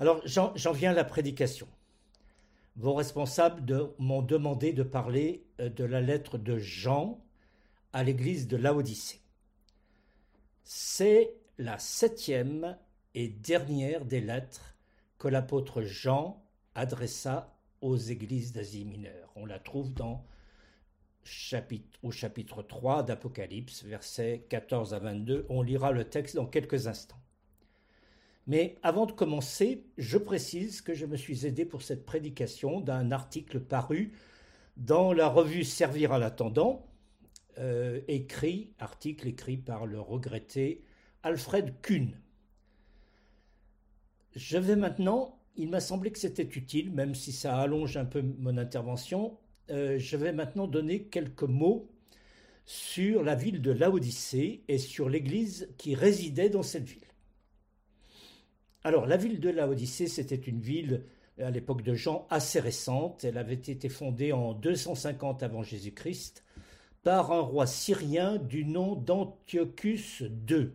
Alors j'en viens à la prédication. Vos responsables m'ont demandé de parler euh, de la lettre de Jean à l'église de Laodicée. C'est la septième et dernière des lettres que l'apôtre Jean adressa aux églises d'Asie mineure. On la trouve dans au chapitre 3 d'Apocalypse, versets 14 à 22. On lira le texte dans quelques instants. Mais avant de commencer, je précise que je me suis aidé pour cette prédication d'un article paru dans la revue Servir à l'attendant, euh, écrit, article écrit par le regretté Alfred Kuhn. Je vais maintenant, il m'a semblé que c'était utile, même si ça allonge un peu mon intervention, euh, je vais maintenant donner quelques mots sur la ville de Laodicée et sur l'église qui résidait dans cette ville. Alors, la ville de Laodicée, c'était une ville à l'époque de Jean assez récente. Elle avait été fondée en 250 avant Jésus-Christ par un roi syrien du nom d'Antiochus II.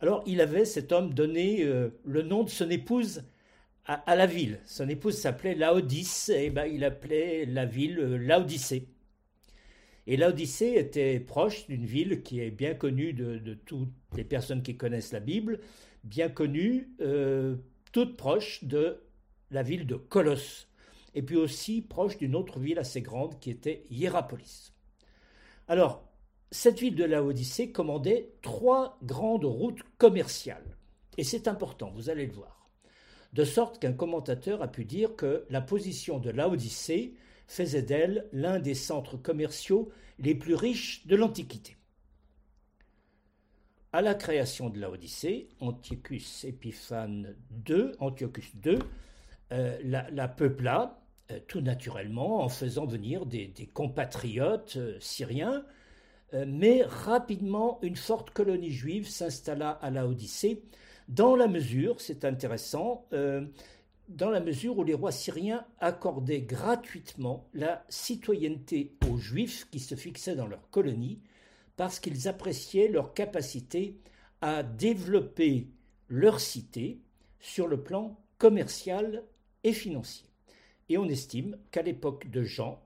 Alors, il avait, cet homme, donné euh, le nom de son épouse à, la ville. Son épouse s'appelait Laodice, et ben, il appelait la ville euh, Laodicée. Et Laodicée était proche d'une ville qui est bien connue de, toutes les personnes qui connaissent la Bible, bien connue, euh, toute proche de la ville de Colosse, et puis aussi proche d'une autre ville assez grande qui était Hierapolis. Alors, cette ville de Laodicée commandait trois grandes routes commerciales. Et c'est important, vous allez le voir de sorte qu'un commentateur a pu dire que la position de Laodicée faisait d'elle l'un des centres commerciaux les plus riches de l'Antiquité. À la création de Laodicée, Antiochus Épiphane II, Antiochus II euh, la, peupla euh, tout naturellement en faisant venir des, compatriotes euh, syriens, mais rapidement une forte colonie juive s'installa à Laodicée dans la mesure, c'est intéressant, dans la mesure où les rois syriens accordaient gratuitement la citoyenneté aux juifs qui se fixaient dans leur colonie, parce qu'ils appréciaient leur capacité à développer leur cité sur le plan commercial et financier. Et on estime qu'à l'époque de Jean,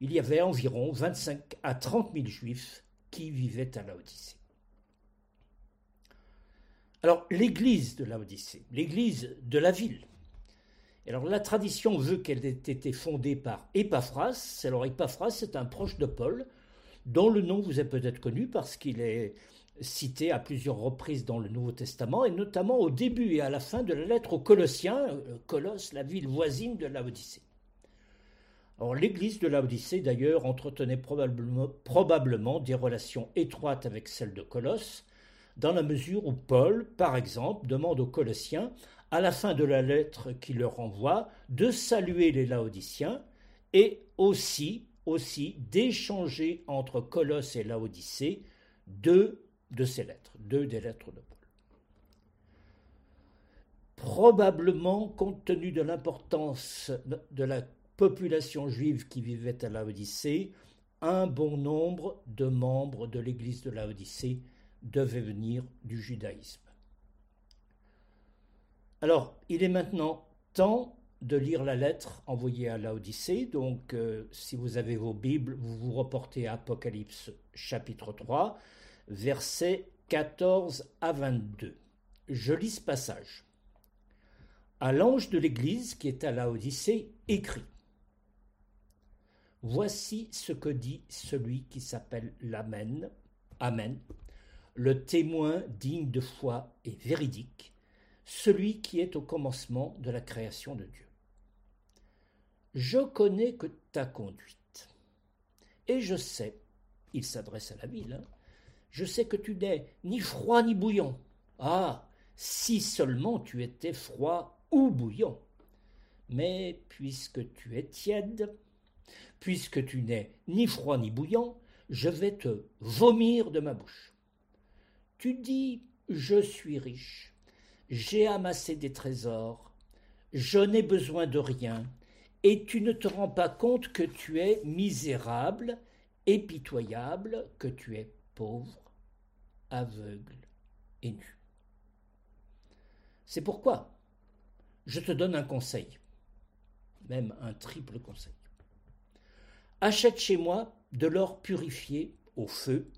il y avait environ 25 à 30 000 juifs qui vivaient à Laodicée. Alors, l'église de l'Odyssée, l'église de la ville. Alors, la tradition veut qu'elle ait été fondée par Épaphras. Alors, Épaphras, c'est un proche de Paul, dont le nom vous est peut-être connu parce qu'il est cité à plusieurs reprises dans le Nouveau Testament, et notamment au début et à la fin de la lettre aux Colossiens, euh, Colosse, la ville voisine de l'Odyssée. Alors, l'église de l'Odyssée, d'ailleurs, entretenait probablement, probablement des relations étroites avec celle de Colosse, dans la mesure où Paul, par exemple, demande aux Colossiens, à la fin de la lettre qu'il leur envoie, de saluer les Laodiciens et aussi, aussi d'échanger entre Colosse et Laodicée deux de ces lettres, deux des lettres de Paul. Probablement, compte tenu de l'importance de la population juive qui vivait à Laodicée, un bon nombre de membres de l'église de Laodicée devait venir du judaïsme. Alors, il est maintenant temps de lire la lettre envoyée à Laodicée. Donc, euh, si vous avez vos Bibles, vous vous reportez à Apocalypse chapitre 3, versets 14 à 22. Je lis ce passage. À l'ange de l'Église qui est à Laodicée, écrit Voici ce que dit celui qui s'appelle l'Amen, Amen, le témoin digne de foi et véridique, celui qui est au commencement de la création de Dieu. Je connais que ta conduite, et je sais, il s'adresse à la ville, hein, je sais que tu n'es ni froid ni bouillant. Ah, si seulement tu étais froid ou bouillant. Mais puisque tu es tiède, puisque tu n'es ni froid ni bouillant, je vais te vomir de ma bouche. Tu dis Je suis riche, j'ai amassé des trésors, je n'ai besoin de rien, et tu ne te rends pas compte que tu es misérable et pitoyable, que tu es pauvre, aveugle et nu. C'est pourquoi je te donne un conseil, même un triple conseil. Achète chez moi de l'or purifié au feu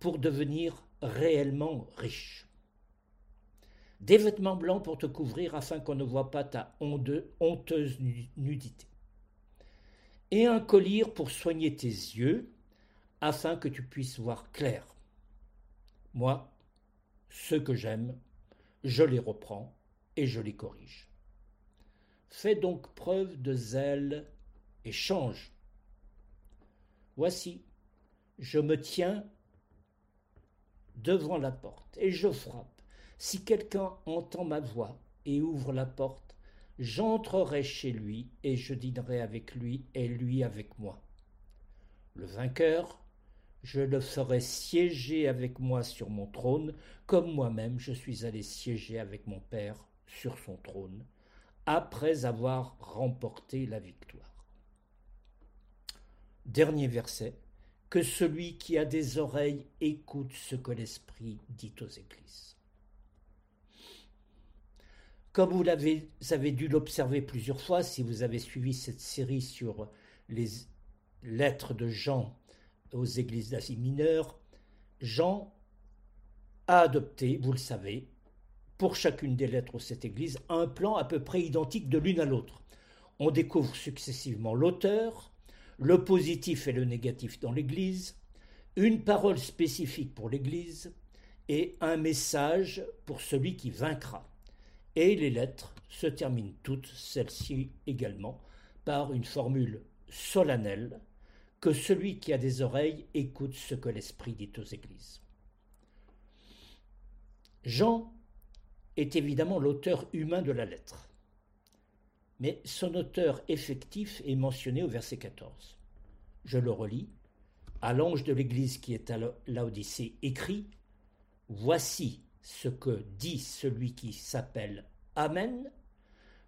pour devenir réellement riche. Des vêtements blancs pour te couvrir afin qu'on ne voit pas ta honteuse nudité. Et un collier pour soigner tes yeux afin que tu puisses voir clair. Moi, ceux que j'aime, je les reprends et je les corrige. Fais donc preuve de zèle et change. Voici, je me tiens devant la porte et je frappe. Si quelqu'un entend ma voix et ouvre la porte, j'entrerai chez lui et je dînerai avec lui et lui avec moi. Le vainqueur, je le ferai siéger avec moi sur mon trône, comme moi-même je suis allé siéger avec mon Père sur son trône, après avoir remporté la victoire. Dernier verset, que celui qui a des oreilles écoute ce que l'Esprit dit aux églises. Comme vous l'avez avez dû l'observer plusieurs fois, si vous avez suivi cette série sur les lettres de Jean aux églises d'Asie mineure, Jean a adopté, vous le savez, pour chacune des lettres de cette église, un plan à peu près identique de l'une à l'autre. On découvre successivement l'auteur, le positif et le négatif dans l'Église, une parole spécifique pour l'Église et un message pour celui qui vaincra. Et les lettres se terminent toutes, celles-ci également, par une formule solennelle que celui qui a des oreilles écoute ce que l'Esprit dit aux Églises. Jean est évidemment l'auteur humain de la lettre mais son auteur effectif est mentionné au verset 14. Je le relis. À l'ange de l'Église qui est à l'Odyssée écrit Voici ce que dit celui qui s'appelle Amen,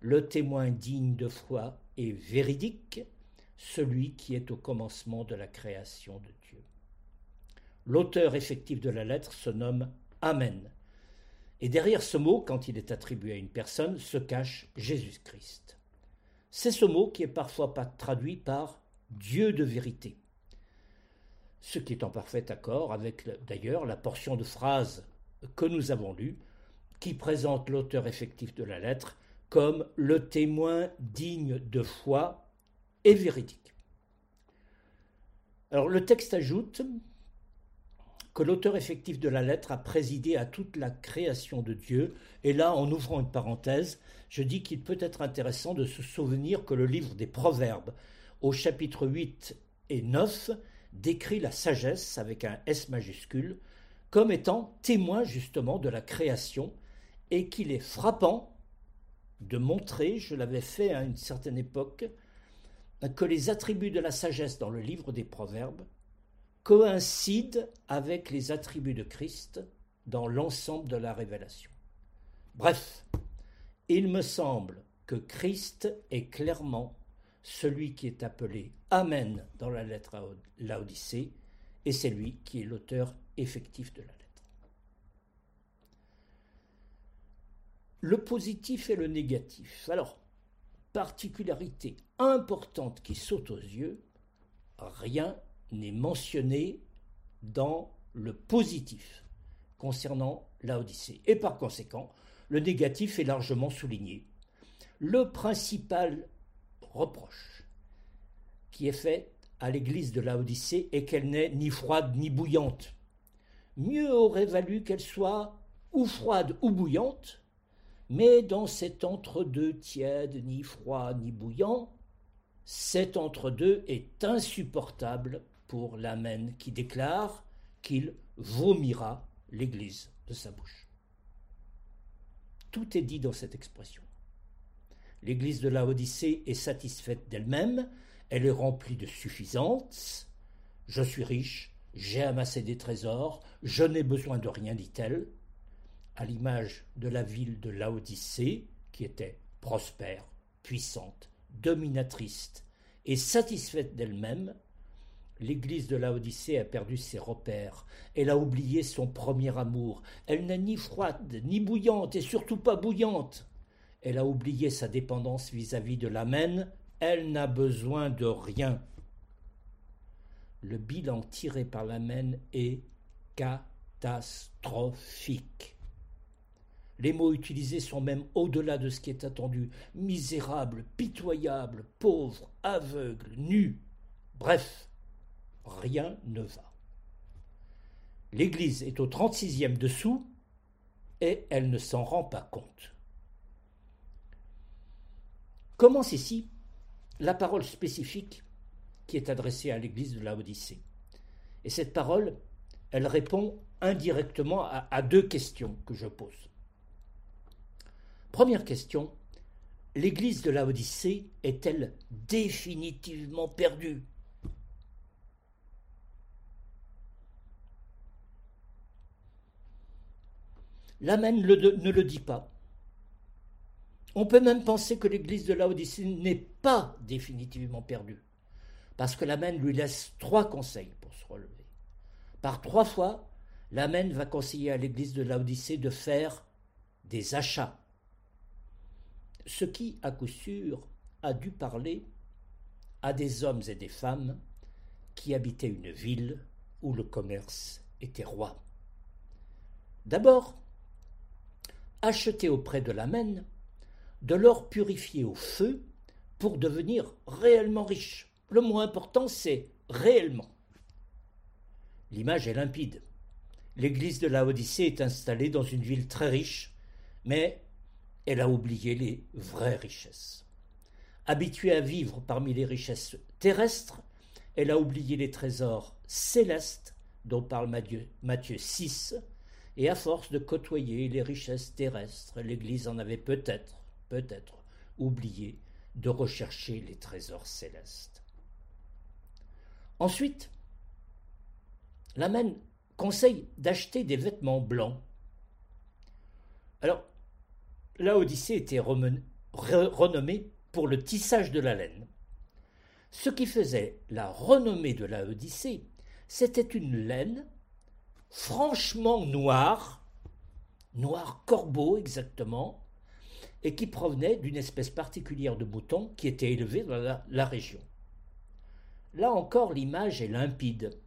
le témoin digne de foi et véridique, celui qui est au commencement de la création de Dieu. L'auteur effectif de la lettre se nomme Amen. Et derrière ce mot, quand il est attribué à une personne, se cache Jésus-Christ. C'est ce mot qui est parfois pas traduit par Dieu de vérité. Ce qui est en parfait accord avec d'ailleurs la portion de phrase que nous avons lue, qui présente l'auteur effectif de la lettre comme le témoin digne de foi et véridique. Alors le texte ajoute que l'auteur effectif de la lettre a présidé à toute la création de Dieu. Et là, en ouvrant une parenthèse, je dis qu'il peut être intéressant de se souvenir que le livre des Proverbes, au chapitre 8 et 9, décrit la sagesse avec un S majuscule comme étant témoin justement de la création et qu'il est frappant de montrer, je l'avais fait à une certaine époque, que les attributs de la sagesse dans le livre des Proverbes coïncide avec les attributs de Christ dans l'ensemble de la révélation. Bref, il me semble que Christ est clairement celui qui est appelé Amen dans la lettre à l'Odyssée, et c'est lui qui est l'auteur effectif de la lettre. Le positif et le négatif. Alors, particularité importante qui saute aux yeux, rien n'est mentionné dans le positif concernant l'Odyssée. Et par conséquent, le négatif est largement souligné. Le principal reproche qui est fait à l'église de l'Odyssée est qu'elle n'est ni froide ni bouillante. Mieux aurait valu qu'elle soit ou froide ou bouillante, mais dans cet entre-deux tiède, ni froid ni bouillant, cet entre-deux est insupportable pour l'Amen qui déclare qu'il vomira l'Église de sa bouche. Tout est dit dans cette expression. L'Église de la Odyssée est satisfaite d'elle-même, elle est remplie de suffisance. Je suis riche, j'ai amassé des trésors, je n'ai besoin de rien, dit-elle, à l'image de la ville de Laodicée, qui était prospère, puissante, dominatrice et satisfaite d'elle-même, L'église de Laodicée a perdu ses repères. Elle a oublié son premier amour. Elle n'est ni froide, ni bouillante, et surtout pas bouillante. Elle a oublié sa dépendance vis-à-vis de l'Amen. Elle n'a besoin de rien. Le bilan tiré par l'Amen est catastrophique. Les mots utilisés sont même au-delà de ce qui est attendu. Misérable, pitoyable, pauvre, aveugle, nu. Bref, rien ne va. L'Église est au 36e dessous et elle ne s'en rend pas compte. Commence ici la parole spécifique qui est adressée à l'Église de la Odyssée. Et cette parole, elle répond indirectement à, deux questions que je pose. Première question, l'Église de la Odyssée est-elle définitivement perdue? L'Amen ne le dit pas. On peut même penser que l'Église de la Odyssée n'est pas définitivement perdue, parce que l'Amen lui laisse trois conseils pour se relever. Par trois fois, l'Amen va conseiller à l'Église de la Odyssée de faire des achats ce qui, à coup sûr, a dû parler à des hommes et des femmes qui habitaient une ville où le commerce était roi. D'abord, acheter auprès de l'Amen de l'or purifié au feu pour devenir réellement riche. Le mot important, c'est réellement. L'image est limpide. L'église de la Odyssée est installée dans une ville très riche, mais elle a oublié les vraies richesses. Habituée à vivre parmi les richesses terrestres, elle a oublié les trésors célestes dont parle Matthieu, Matthieu 6, et à force de côtoyer les richesses terrestres, l'Église en avait peut-être, peut-être oublié de rechercher les trésors célestes. Ensuite, l'Amen conseille d'acheter des vêtements blancs. Alors, la Odyssée était renommée pour le tissage de la laine. Ce qui faisait la renommée de la Odyssée, c'était une laine franchement noire, noir corbeau exactement, et qui provenait d'une espèce particulière de mouton qui était élevée dans la, région. Là encore, l'image est limpide.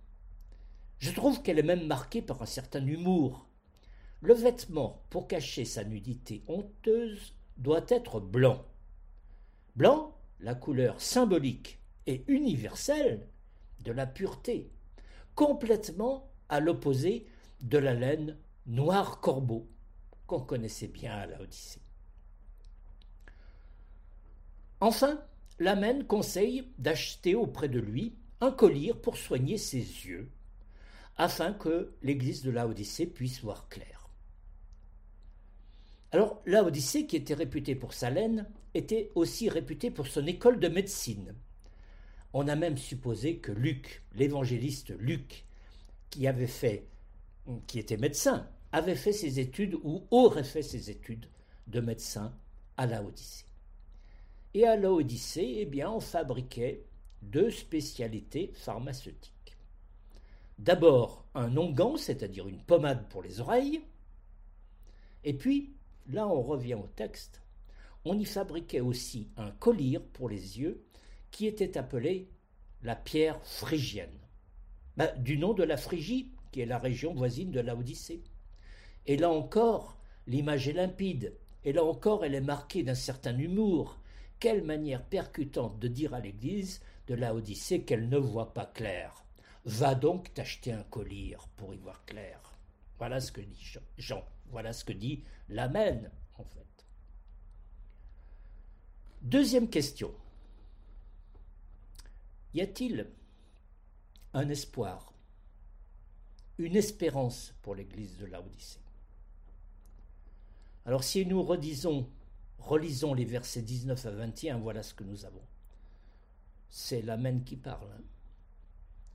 Je trouve qu'elle est même marquée par un certain humour. Le vêtement, pour cacher sa nudité honteuse, doit être blanc. Blanc, la couleur symbolique et universelle de la pureté, complètement à l'opposé de la laine noir corbeau qu'on connaissait bien à la Odyssée. Enfin, l'Amen conseille d'acheter auprès de lui un collier pour soigner ses yeux, afin que l'église de la Odyssée puisse voir clair. Alors, la Odyssée, qui était réputée pour sa laine, était aussi réputée pour son école de médecine. On a même supposé que Luc, l'évangéliste Luc, qui était médecin, avait fait ses études ou aurait fait ses études de médecin à la Odyssée. Et à la Odyssée, eh bien, on fabriquait deux spécialités pharmaceutiques. D'abord un onguent, c'est-à-dire une pommade pour les oreilles, et puis là on revient au texte, on y fabriquait aussi un collier pour les yeux qui était appelé la pierre phrygienne, bah, du nom de la Phrygie, qui est la région voisine de la Odyssée. Et là encore, l'image est limpide, et là encore elle est marquée d'un certain humour. Quelle manière percutante de dire à l'Église de la Odyssée qu'elle ne voit pas clair. Va donc t'acheter un collier pour y voir clair. Voilà ce que dit Jean. Voilà ce que dit l'Amen, en fait. Deuxième question. Y a-t-il un espoir, une espérance pour l'Église de l'Odyssée Alors si nous redisons, relisons les versets 19 à 21, voilà ce que nous avons. C'est l'Amen qui parle. Hein.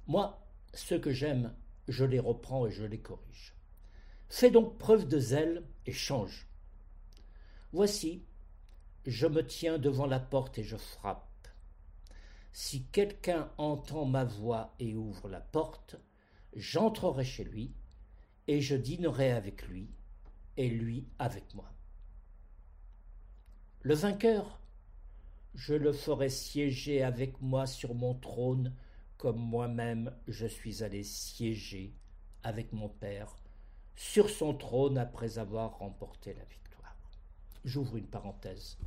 Moi, ceux que j'aime, je les reprends et je les corrige. Fais donc preuve de zèle et change. Voici, je me tiens devant la porte et je frappe. Si quelqu'un entend ma voix et ouvre la porte, j'entrerai chez lui, et je dînerai avec lui, et lui avec moi. Le vainqueur. Je le ferai siéger avec moi sur mon trône, comme moi-même je suis allé siéger avec mon Père sur son trône après avoir remporté la victoire. J'ouvre une parenthèse.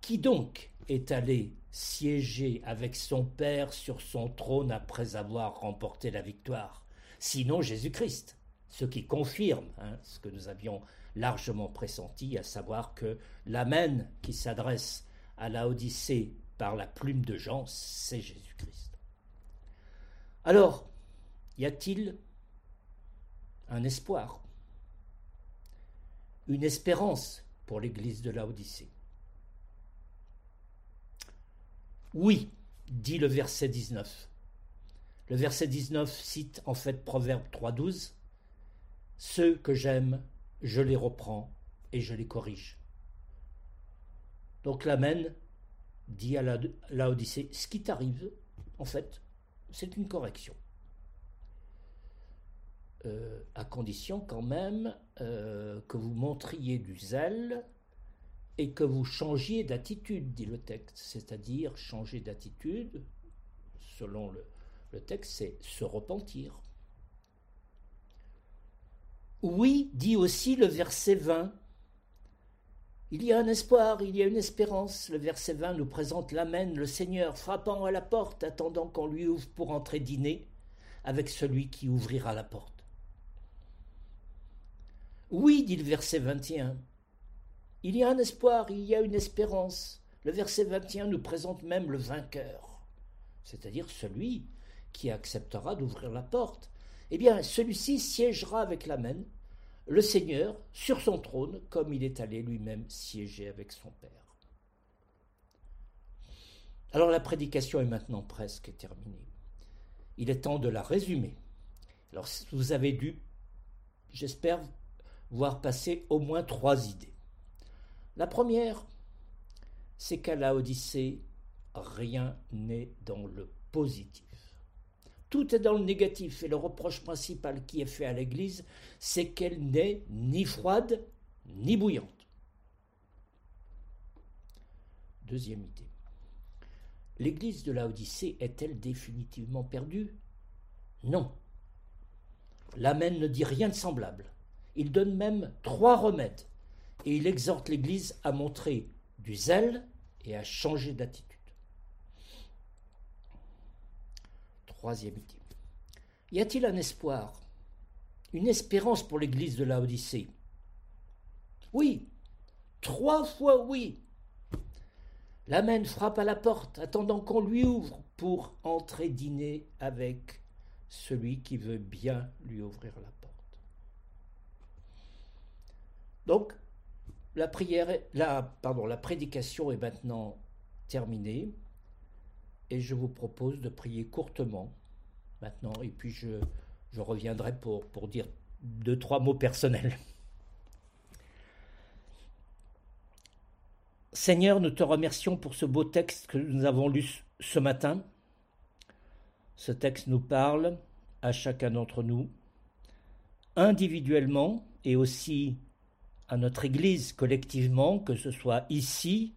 Qui donc est allé siéger avec son Père sur son trône après avoir remporté la victoire? Sinon Jésus-Christ, ce qui confirme hein, ce que nous avions largement pressenti, à savoir que l'Amen qui s'adresse à la Odyssée par la plume de Jean, c'est Jésus-Christ. Alors, y a-t-il un espoir, une espérance pour l'Église de Odyssée? Oui, dit le verset 19. Le verset 19 cite en fait Proverbe 3.12. Ceux que j'aime, je les reprends et je les corrige. Donc l'Amen dit à la ce qui t'arrive, en fait, c'est une correction. Euh, à condition quand même euh, que vous montriez du zèle et que vous changiez d'attitude, dit le texte. C'est-à-dire changer d'attitude, selon le texte, c'est se repentir. Oui, dit aussi le verset 20. Il y a un espoir, il y a une espérance. Le verset 20 nous présente l'Amen, le Seigneur frappant à la porte, attendant qu'on lui ouvre pour entrer dîner avec celui qui ouvrira la porte. Oui, dit le verset 21. Il y a un espoir, il y a une espérance. Le verset 21 nous présente même le vainqueur, c'est-à-dire celui qui acceptera d'ouvrir la porte. Eh bien, celui-ci siégera avec l'Amen, le Seigneur, sur son trône, comme il est allé lui-même siéger avec son Père. Alors la prédication est maintenant presque terminée. Il est temps de la résumer. Alors vous avez dû, j'espère, voir passer au moins trois idées. La première, c'est qu'à la Odyssée, rien n'est dans le positif. Tout est dans le négatif et le reproche principal qui est fait à l'Église, c'est qu'elle n'est ni froide ni bouillante. Deuxième idée. L'Église de la Odyssée est-elle définitivement perdue? Non. L'Amen ne dit rien de semblable. Il donne même trois remèdes et il exhorte l'Église à montrer du zèle et à changer d'attitude. Troisième idée. Y a-t-il un espoir, une espérance pour l'Église de la Odyssée? Oui, trois fois oui. L'Amen frappe à la porte, attendant qu'on lui ouvre pour entrer dîner avec celui qui veut bien lui ouvrir la porte. Donc, la prière, la, la prédication est maintenant terminée et je vous propose de prier courtement maintenant et puis je, reviendrai pour, pour dire deux, trois mots personnels. Seigneur, nous te remercions pour ce beau texte que nous avons lu ce matin. Ce texte nous parle à chacun d'entre nous, individuellement et aussi à notre Église collectivement, que ce soit ici,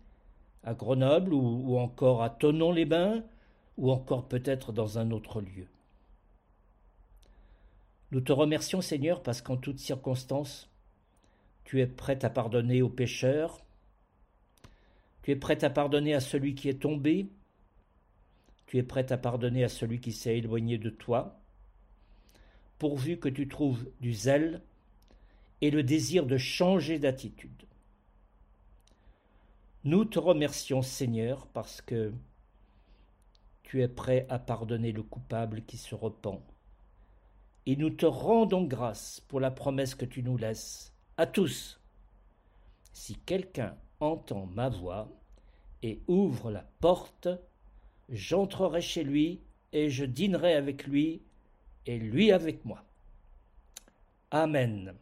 à Grenoble, ou, encore à Tonon-les-Bains, ou encore peut-être dans un autre lieu. Nous te remercions Seigneur parce qu'en toutes circonstances, tu es prêt à pardonner aux pécheurs, tu es prêt à pardonner à celui qui est tombé, tu es prêt à pardonner à celui qui s'est éloigné de toi, pourvu que tu trouves du zèle et le désir de changer d'attitude. Nous te remercions Seigneur parce que tu es prêt à pardonner le coupable qui se repent. Et nous te rendons grâce pour la promesse que tu nous laisses à tous. Si quelqu'un entend ma voix et ouvre la porte, j'entrerai chez lui et je dînerai avec lui et lui avec moi. Amen.